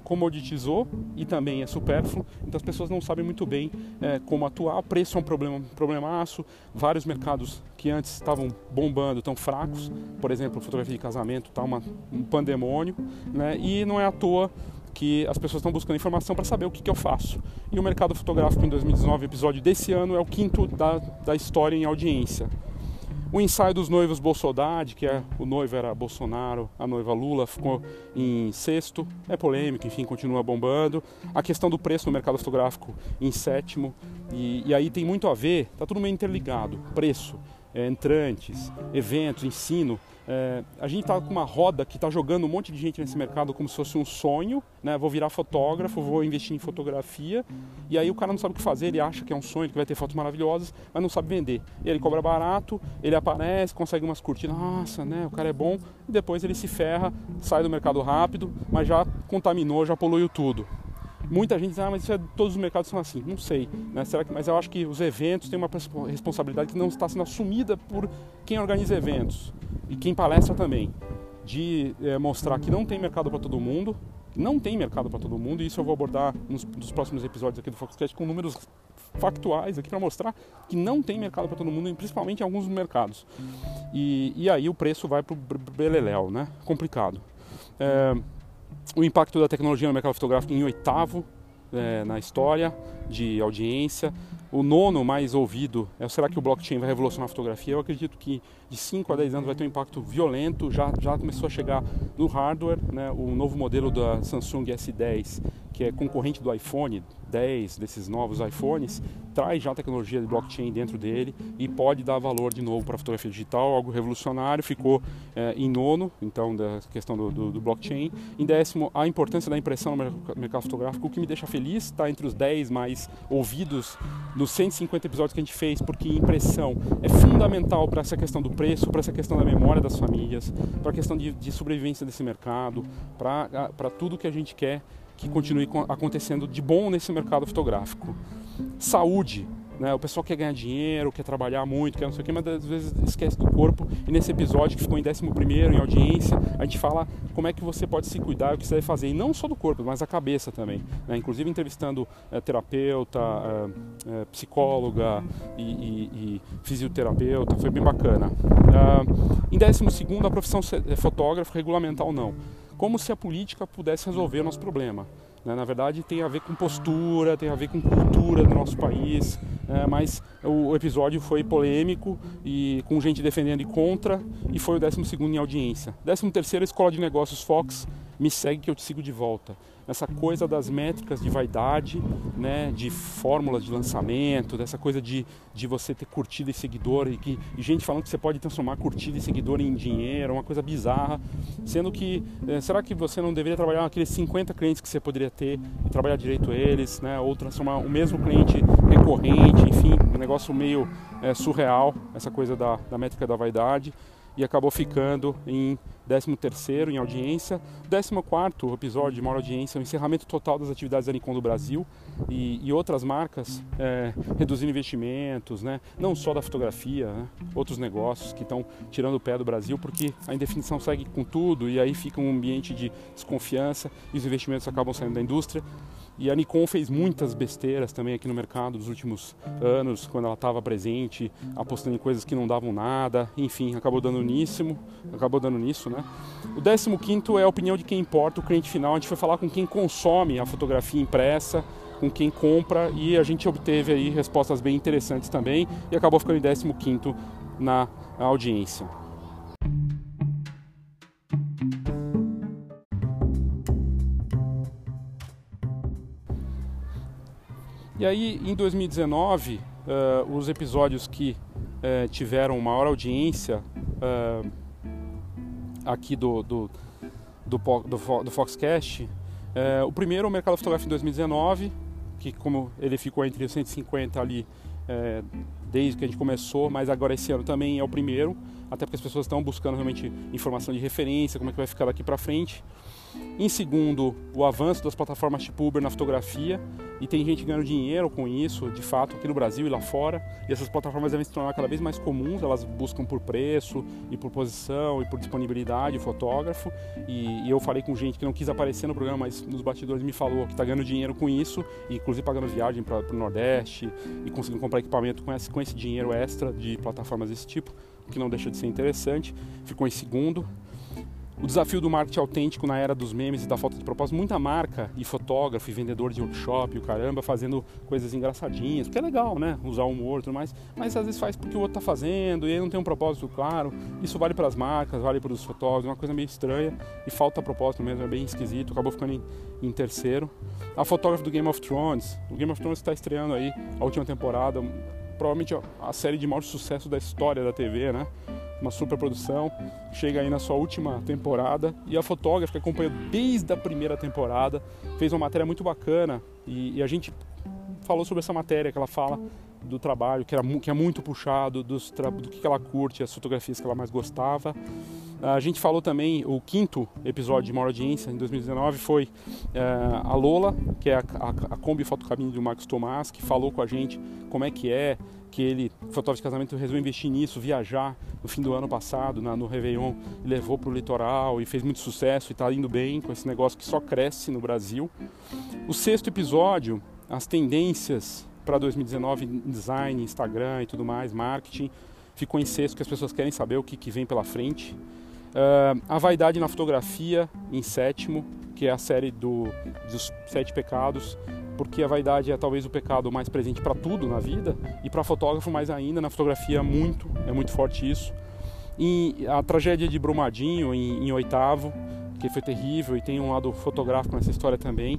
Speaker 2: comoditizou e também é supérfluo, então as pessoas não sabem muito bem é, como atuar, o preço é um problema, um problemaço, vários mercados que antes estavam bombando estão fracos, por exemplo, fotografia de casamento está um pandemônio, né? e não é à toa que as pessoas estão buscando informação para saber o que, que, eu faço. E o mercado fotográfico em 2019, episódio desse ano, é o quinto da, da história em audiência. O ensaio dos noivos Bolsonaro, que é o noivo era Bolsonaro, a noiva Lula, ficou em sexto. É polêmico, enfim, continua bombando. A questão do preço no mercado fotográfico em sétimo. E, e aí tem muito a ver, tá tudo meio interligado. Preço, entrantes, eventos, ensino. É, a gente está com uma roda que está jogando um monte de gente nesse mercado como se fosse um sonho, né? Vou virar fotógrafo, vou investir em fotografia, e aí o cara não sabe o que fazer, ele acha que é um sonho, que vai ter fotos maravilhosas, mas não sabe vender. Ele cobra barato, ele aparece, consegue umas curtidas, nossa, né? O cara é bom, e depois ele se ferra, sai do mercado rápido, mas já contaminou, já poluiu tudo. Muita gente diz, ah, mas é, todos os mercados são assim. Não sei, né? Será que, mas eu acho que os eventos têm uma responsabilidade que não está sendo assumida por quem organiza eventos e quem palestra também, de é, mostrar que não tem mercado para todo mundo, não tem mercado para todo mundo, e isso eu vou abordar nos, nos próximos episódios aqui do Foxcast com números factuais aqui para mostrar que não tem mercado para todo mundo, principalmente em alguns mercados. E, e aí o preço vai para o beleléu, né? Complicado. É, o impacto da tecnologia no mercado fotográfico em oitavo é, na história de audiência. O nono mais ouvido é será que o blockchain vai revolucionar a fotografia? Eu acredito que de 5 a 10 anos vai ter um impacto violento. Já, já começou a chegar no hardware, né? o novo modelo da Samsung S10, que é concorrente do iPhone 10, desses novos iPhones, traz já tecnologia de blockchain dentro dele e pode dar valor de novo para a fotografia digital, algo revolucionário. Ficou é, em nono, então, da questão do, do, do, blockchain. Em décimo, a importância da impressão no mercado fotográfico, o que me deixa feliz, está entre os 10 mais ouvidos dos 150 episódios que a gente fez, porque impressão é fundamental para essa questão do preço, para essa questão da memória das famílias, para a questão de, de sobrevivência desse mercado, para tudo que a gente quer que continue acontecendo de bom nesse mercado fotográfico. Saúde, né? O pessoal quer ganhar dinheiro, quer trabalhar muito, quer não sei o que, mas às vezes esquece do corpo. E nesse episódio que ficou em 11 em audiência, a gente fala como é que você pode se cuidar, o que você deve fazer, e não só do corpo, mas da cabeça também. Né? Inclusive entrevistando é, terapeuta, é, é, psicóloga e, e, e, fisioterapeuta, foi bem bacana. em 12, a profissão fotógrafo, regulamentar ou não. Como se a política pudesse resolver o nosso problema. Né? Na verdade, tem a ver com postura, tem a ver com cultura do nosso país, né? mas o episódio foi polêmico e com gente defendendo e contra, e foi o 12 em audiência. 13 Escola de Negócios Fox, me segue que eu te sigo de volta essa coisa das métricas de vaidade, né, de fórmulas de lançamento, dessa coisa de, de você ter curtida e seguidor e, que, e gente falando que você pode transformar curtida e seguidor em dinheiro, uma coisa bizarra, sendo que é, será que você não deveria trabalhar aqueles 50 clientes que você poderia ter e trabalhar direito eles, né, ou transformar o mesmo cliente recorrente, enfim, um negócio meio é, surreal, essa coisa da, da métrica da vaidade e acabou ficando em 13º em audiência. 14º episódio de maior audiência, o encerramento total das atividades da Nikon do Brasil e, e outras marcas é, reduzindo investimentos, né? não só da fotografia, né? outros negócios que estão tirando o pé do Brasil porque a indefinição segue com tudo e aí fica um ambiente de desconfiança e os investimentos acabam saindo da indústria. E a Nikon fez muitas besteiras também aqui no mercado nos últimos anos, quando ela estava presente, apostando em coisas que não davam nada, enfim, acabou dando nisso, acabou dando nisso, né? O 15 é a opinião de quem importa, o cliente final. A gente foi falar com quem consome a fotografia impressa, com quem compra e a gente obteve aí respostas bem interessantes também e acabou ficando em 15 na audiência. E aí, em 2019, uh, os episódios que uh, tiveram maior audiência uh, aqui do, do, do, do, do Foxcast, o primeiro, o Mercado Fotográfico em 2019, que como ele ficou entre os 150 ali desde que a gente começou, mas agora esse ano também é o primeiro, até porque as pessoas estão buscando realmente informação de referência, como é que vai ficar daqui para frente. Em segundo, o avanço das plataformas tipo Uber na fotografia, e tem gente ganhando dinheiro com isso, de fato, aqui no Brasil e lá fora. E essas plataformas devem se tornar cada vez mais comuns, elas buscam por preço e por posição e por disponibilidade o fotógrafo. E, e eu falei com gente que não quis aparecer no programa, mas nos bastidores me falou que está ganhando dinheiro com isso, inclusive pagando viagem para o Nordeste e conseguindo comprar equipamento com esse, com esse dinheiro extra de plataformas desse tipo, que não deixa de ser interessante. Ficou em segundo. O desafio do marketing autêntico na era dos memes e da falta de propósito, muita marca e fotógrafo e vendedor de workshop, o caramba, fazendo coisas engraçadinhas, porque é legal, né? Usar humor e tudo mais, mas às vezes faz porque o outro tá fazendo e aí não tem um propósito claro. Isso vale para as marcas, vale para os fotógrafos, é uma coisa meio estranha e falta propósito mesmo, é bem esquisito, acabou ficando em, em terceiro. A fotógrafa do Game of Thrones, o Game of Thrones está estreando aí a última temporada, provavelmente a série de maior sucesso da história da TV, né? Uma super produção, chega aí na sua última temporada e a fotógrafa que acompanhou desde a primeira temporada fez uma matéria muito bacana e, e a gente falou sobre essa matéria que ela fala do trabalho que, era, que é muito puxado, dos, do que ela curte, as fotografias que ela mais gostava. A gente falou também, o quinto episódio de maior audiência em 2019 foi é, a Lola, que é a, a, a Kombi Fotocabine do Marcos Tomás, que falou com a gente como é que é, que ele, fotógrafo de casamento, resolveu investir nisso, viajar no fim do ano passado, na, no Réveillon, levou para o litoral e fez muito sucesso e está indo bem com esse negócio que só cresce no Brasil. O sexto episódio, as tendências para 2019 em design, Instagram e tudo mais, marketing, ficou em sexto, que as pessoas querem saber o que, que vem pela frente. Uh, a Vaidade na Fotografia, em sétimo, que é a série do, dos Sete Pecados, porque a vaidade é talvez o pecado mais presente para tudo na vida e para fotógrafo mais ainda, na fotografia muito, é muito forte isso. E a tragédia de Brumadinho, em, em oitavo, que foi terrível e tem um lado fotográfico nessa história também.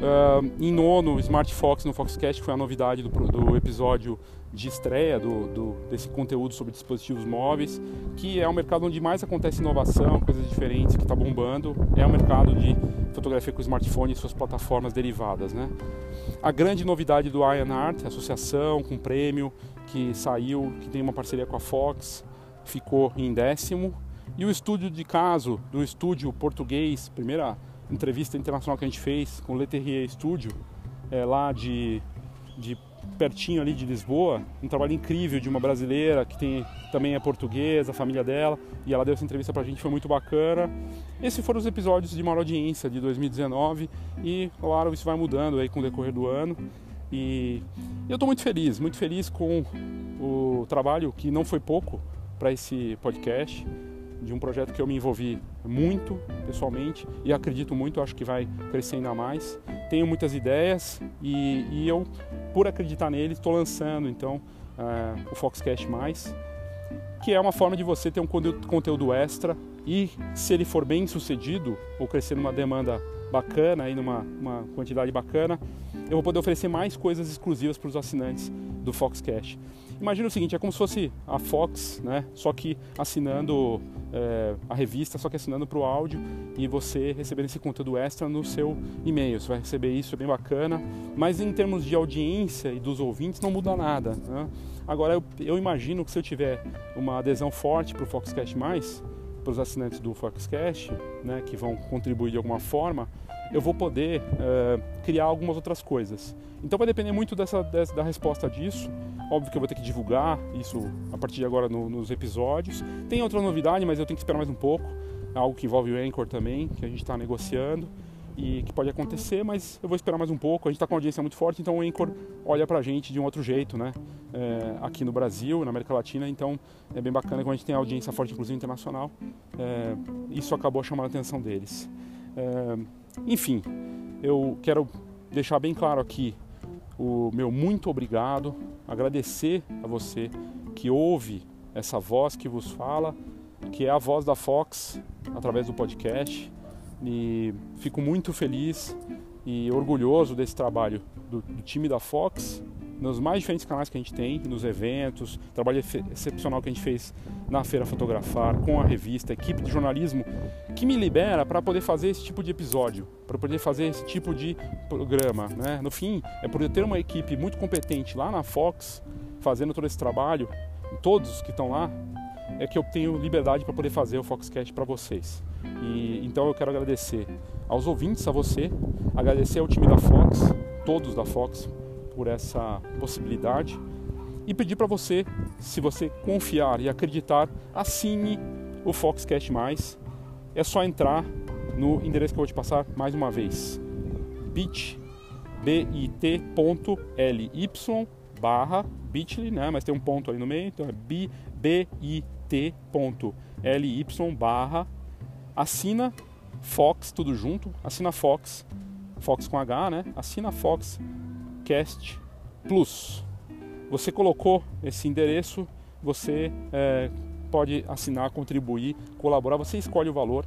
Speaker 2: Uh, em nono, Smart Fox no Foxcast, foi a novidade do, do episódio de estreia do, do, desse conteúdo sobre dispositivos móveis, que é um mercado onde mais acontece inovação, coisas diferentes, que está bombando. É o mercado de fotografia com smartphone e suas plataformas derivadas. Né? A grande novidade do Iron Art, associação com prêmio, que saiu, que tem uma parceria com a Fox, ficou em décimo. E o estúdio de caso do estúdio português, primeira entrevista internacional que a gente fez com o Leterrier Studio, é, lá de, de pertinho ali de Lisboa, um trabalho incrível de uma brasileira que tem, também é portuguesa, a família dela, e ela deu essa entrevista pra gente, foi muito bacana. Esses foram os episódios de maior audiência de 2019 e, claro, isso vai mudando aí com o decorrer do ano. E eu estou muito feliz, muito feliz com o trabalho que não foi pouco para esse podcast de um projeto que eu me envolvi muito pessoalmente e acredito muito, acho que vai crescer ainda mais. Tenho muitas ideias e, e eu, por acreditar nele, estou lançando então uh, o Foxcast Mais, que é uma forma de você ter um conteúdo extra e se ele for bem sucedido ou crescer numa demanda bacana e numa uma quantidade bacana, eu vou poder oferecer mais coisas exclusivas para os assinantes do Foxcast. Imagina o seguinte, é como se fosse a Fox, né? Só que assinando é, a revista, só que assinando para o áudio e você recebendo esse conteúdo extra no seu e-mail. Você vai receber isso, é bem bacana. Mas em termos de audiência e dos ouvintes não muda nada. Né? Agora eu, eu, imagino que se eu tiver uma adesão forte para o Foxcast para os assinantes do Foxcast, né, que vão contribuir de alguma forma, eu vou poder uh, criar algumas outras coisas. Então vai depender muito dessa, dessa, da resposta disso. Óbvio que eu vou ter que divulgar isso a partir de agora no, nos episódios. Tem outra novidade, mas eu tenho que esperar mais um pouco. É algo que envolve o Anchor também, que a gente está negociando e que pode acontecer, mas eu vou esperar mais um pouco. A gente está com uma audiência muito forte, então o Anchor olha para a gente de um outro jeito, né? É, aqui no Brasil, na América Latina, então é bem bacana quando a gente tem audiência forte, inclusive internacional. É, isso acabou chamando a atenção deles. É, enfim, eu quero deixar bem claro aqui o meu muito obrigado, agradecer a você que ouve essa voz que vos fala que é a voz da Fox através do podcast. E fico muito feliz e orgulhoso desse trabalho do, do time da Fox nos mais diferentes canais que a gente tem, nos eventos, trabalho excepcional que a gente fez na Feira Fotografar, com a revista, equipe de jornalismo, que me libera para poder fazer esse tipo de episódio, para poder fazer esse tipo de programa. Né? No fim, é por ter uma equipe muito competente lá na Fox, fazendo todo esse trabalho, todos que estão lá, é que eu tenho liberdade para poder fazer o Foxcast para vocês. E então eu quero agradecer aos ouvintes, a você, agradecer ao time da Fox, todos da Fox, por essa possibilidade e pedir para você, se você confiar e acreditar, assine o Foxcast Mais. É só entrar no endereço que eu vou te passar mais uma vez. bit bit.ly barra bit.ly, né? Mas tem um ponto ali no meio, então é bit.ly barra assina Fox tudo junto, assina Fox, Fox com H, né? Assina Fox Cast Plus. Você colocou esse endereço, você é, pode assinar, contribuir, colaborar. Você escolhe o valor.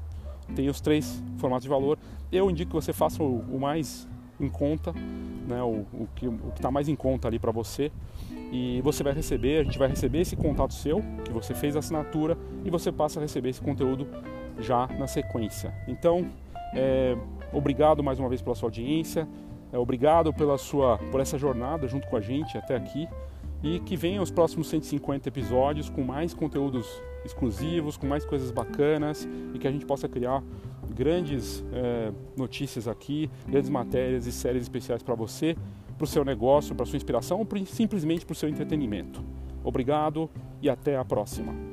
Speaker 2: Tem os três formatos de valor. Eu indico que você faça o, o mais em conta, né, o, o que está mais em conta ali para você. E você vai receber, a gente vai receber esse contato seu, que você fez a assinatura, e você passa a receber esse conteúdo já na sequência. Então, é, obrigado mais uma vez pela sua audiência, obrigado pela sua, por essa jornada junto com a gente até aqui e que venham os próximos 150 episódios com mais conteúdos exclusivos, com mais coisas bacanas e que a gente possa criar grandes é, notícias aqui, grandes matérias e séries especiais para você, para o seu negócio, para sua inspiração ou simplesmente para o seu entretenimento. Obrigado e até a próxima.